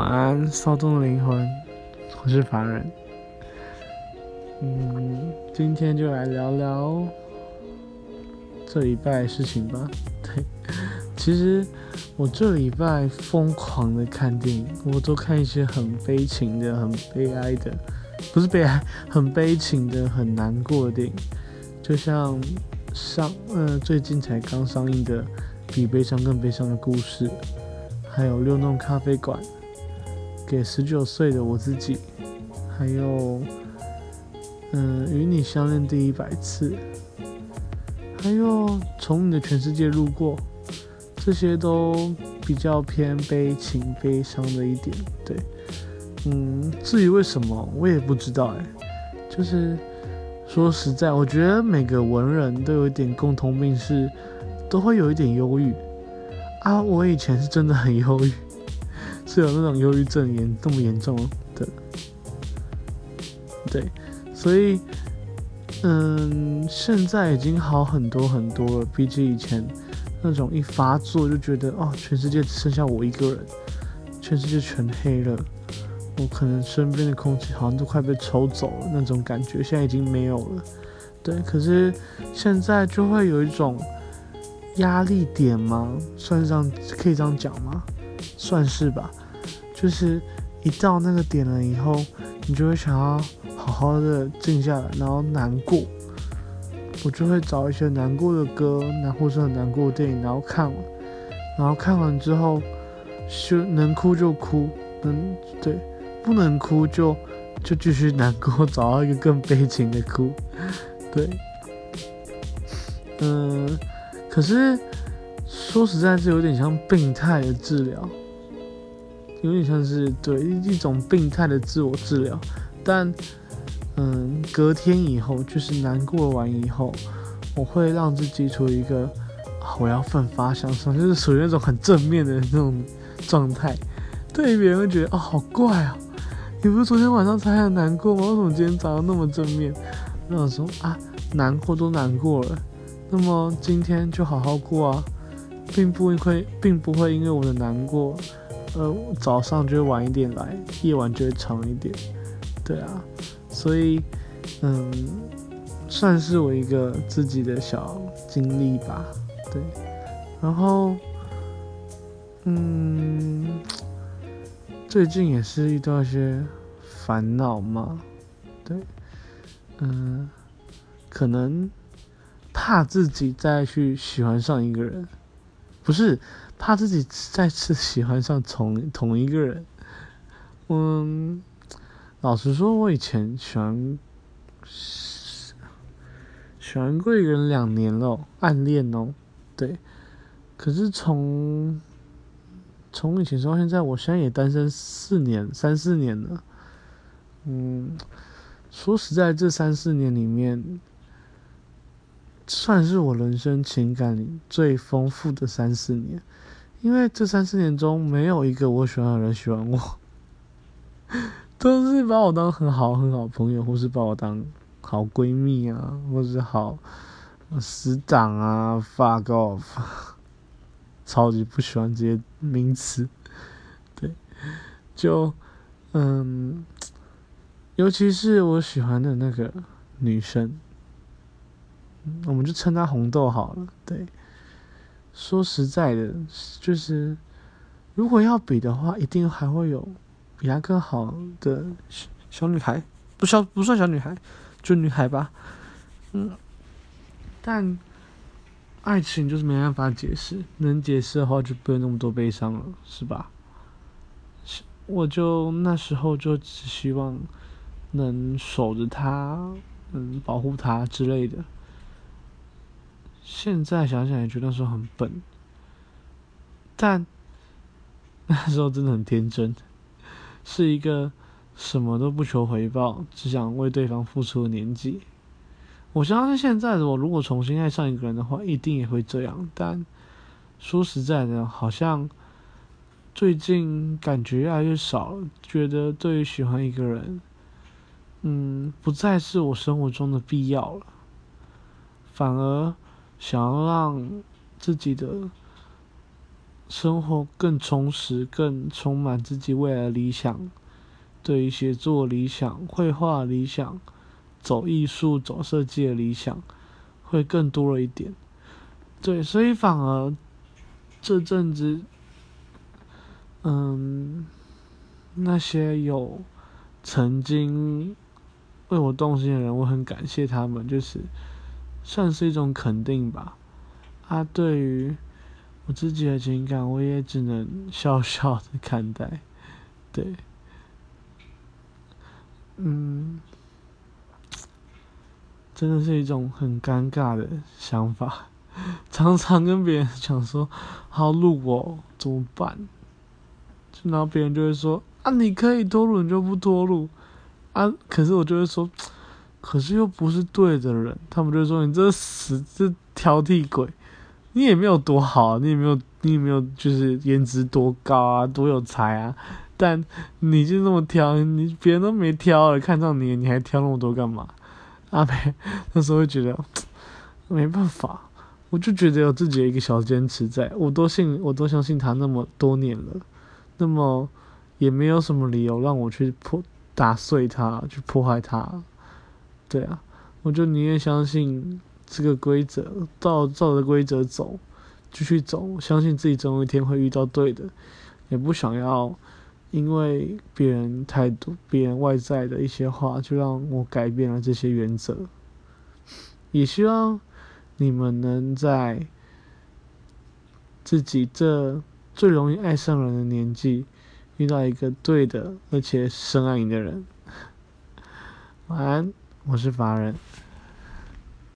晚安，骚动的灵魂，我是凡人。嗯，今天就来聊聊这礼拜的事情吧。对，其实我这礼拜疯狂的看电影，我都看一些很悲情的、很悲哀的，不是悲哀，很悲情的、很难过的电影，就像上呃最近才刚上映的《比悲伤更悲伤的故事》，还有《六弄咖啡馆》，给十九岁的我自己，还有。嗯，与你相恋第一百次，还有从你的全世界路过，这些都比较偏悲情、悲伤的一点。对，嗯，至于为什么，我也不知道哎。就是说实在，我觉得每个文人都有一点共同病，是都会有一点忧郁啊。我以前是真的很忧郁，是有那种忧郁症严这么严重的，对。所以，嗯，现在已经好很多很多了，比起以前那种一发作就觉得哦，全世界只剩下我一个人，全世界全黑了，我可能身边的空气好像都快被抽走了那种感觉，现在已经没有了。对，可是现在就会有一种压力点吗？算是这样，可以这样讲吗？算是吧，就是一到那个点了以后，你就会想要。好好的静下来，然后难过，我就会找一些难过的歌，然后是很难过的电影，然后看完，然后看完之后，就能哭就哭，能对，不能哭就就继续难过，找到一个更悲情的哭，对，嗯，可是说实在，是有点像病态的治疗，有点像是对一种病态的自我治疗，但。嗯，隔天以后就是难过完以后，我会让自己处于一个我要奋发向上，就是属于那种很正面的那种状态。对别人会觉得哦，好怪啊，你不是昨天晚上才很难过吗？为什么今天早上那么正面？那我说啊，难过都难过了，那么今天就好好过啊，并不会，并不会因为我的难过，呃，早上就会晚一点来，夜晚就会长一点。对啊。所以，嗯，算是我一个自己的小经历吧，对。然后，嗯，最近也是遇到一些烦恼嘛，对，嗯，可能怕自己再去喜欢上一个人，不是怕自己再次喜欢上同同一个人，嗯。老实说，我以前喜欢喜欢过一个人两年了，暗恋哦，对。可是从从以前到现在，我现在也单身四年，三四年了。嗯，说实在，这三四年里面，算是我人生情感里最丰富的三四年，因为这三四年中没有一个我喜欢的人喜欢我。都是把我当很好很好朋友，或是把我当好闺蜜啊，或是好死党啊，fuck off，超级不喜欢这些名词。对，就嗯，尤其是我喜欢的那个女生，我们就称她红豆好了。对，说实在的，就是如果要比的话，一定还会有。比她更好的小女孩，不小不算小女孩，就女孩吧。嗯，但爱情就是没办法解释，能解释的话就不用那么多悲伤了，是吧？我就那时候就只希望能守着她，嗯，保护她之类的。现在想想也觉得那时候很笨，但 那时候真的很天真。是一个什么都不求回报，只想为对方付出的年纪。我相信现在的我，如果重新爱上一个人的话，一定也会这样。但说实在的，好像最近感觉越来越少了，觉得对于喜欢一个人，嗯，不再是我生活中的必要了，反而想要让自己的生活更充实、更充满自己未来理想，对于写作理想、绘画理想、走艺术、走设计的理想，会更多了一点。对，所以反而这阵子，嗯，那些有曾经为我动心的人，我很感谢他们，就是算是一种肯定吧。啊，对于我自己的情感，我也只能笑笑的看待。对，嗯，真的是一种很尴尬的想法，常常跟别人讲说好录哦，怎么办？然后别人就会说啊，你可以脱录，你就不脱录啊。可是我就会说，可是又不是对的人，他们就说你这死这挑剔鬼。你也没有多好，你也没有，你也没有，就是颜值多高啊，多有才啊，但你就那么挑，你别人都没挑了，看上你，你还挑那么多干嘛？阿美那时候会觉得没办法，我就觉得有自己的一个小坚持在，我都信，我都相信他那么多年了，那么也没有什么理由让我去破打碎他，去破坏他，对啊，我就宁愿相信。这个规则，照照着规则走，继续走，相信自己总有一天会遇到对的，也不想要因为别人态度、别人外在的一些话，就让我改变了这些原则。也希望你们能在自己这最容易爱上人的年纪，遇到一个对的，而且深爱你的人。晚安，我是法人。